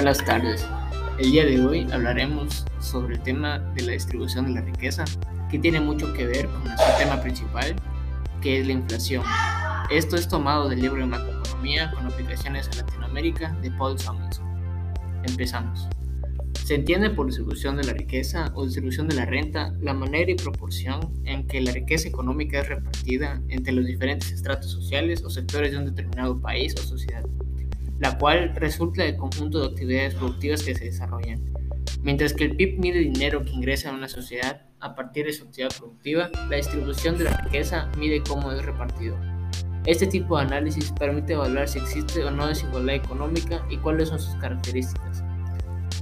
Buenas tardes. El día de hoy hablaremos sobre el tema de la distribución de la riqueza, que tiene mucho que ver con nuestro tema principal, que es la inflación. Esto es tomado del libro de macroeconomía con aplicaciones a Latinoamérica de Paul Samuelson. Empezamos. Se entiende por distribución de la riqueza o distribución de la renta la manera y proporción en que la riqueza económica es repartida entre los diferentes estratos sociales o sectores de un determinado país o sociedad la cual resulta del conjunto de actividades productivas que se desarrollan. Mientras que el PIB mide dinero que ingresa a una sociedad a partir de su actividad productiva, la distribución de la riqueza mide cómo es repartido. Este tipo de análisis permite evaluar si existe o no desigualdad económica y cuáles son sus características.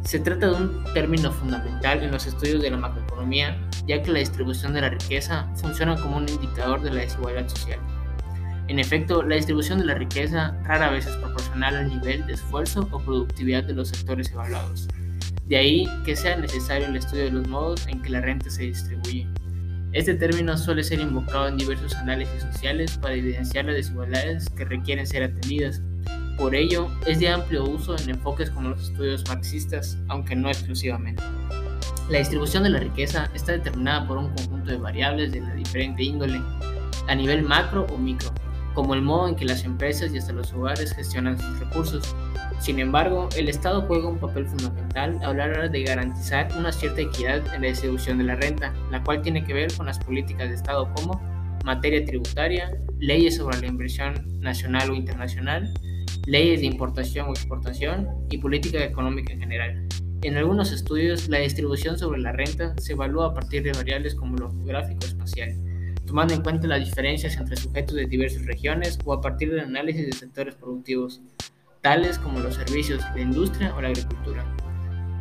Se trata de un término fundamental en los estudios de la macroeconomía, ya que la distribución de la riqueza funciona como un indicador de la desigualdad social. En efecto, la distribución de la riqueza rara vez es proporcional al nivel de esfuerzo o productividad de los sectores evaluados. De ahí que sea necesario el estudio de los modos en que la renta se distribuye. Este término suele ser invocado en diversos análisis sociales para evidenciar las desigualdades que requieren ser atendidas. Por ello, es de amplio uso en enfoques como los estudios marxistas, aunque no exclusivamente. La distribución de la riqueza está determinada por un conjunto de variables de la diferente índole, a nivel macro o micro, como el modo en que las empresas y hasta los hogares gestionan sus recursos. Sin embargo, el Estado juega un papel fundamental a la hora de garantizar una cierta equidad en la distribución de la renta, la cual tiene que ver con las políticas de Estado como materia tributaria, leyes sobre la inversión nacional o internacional, leyes de importación o exportación y política económica en general. En algunos estudios, la distribución sobre la renta se evalúa a partir de variables como lo geográfico espacial, tomando en cuenta las diferencias entre sujetos de diversas regiones o a partir del análisis de sectores productivos, tales como los servicios, la industria o la agricultura.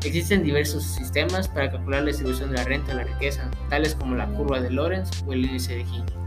Existen diversos sistemas para calcular la distribución de la renta o la riqueza, tales como la curva de Lorenz o el índice de Gini.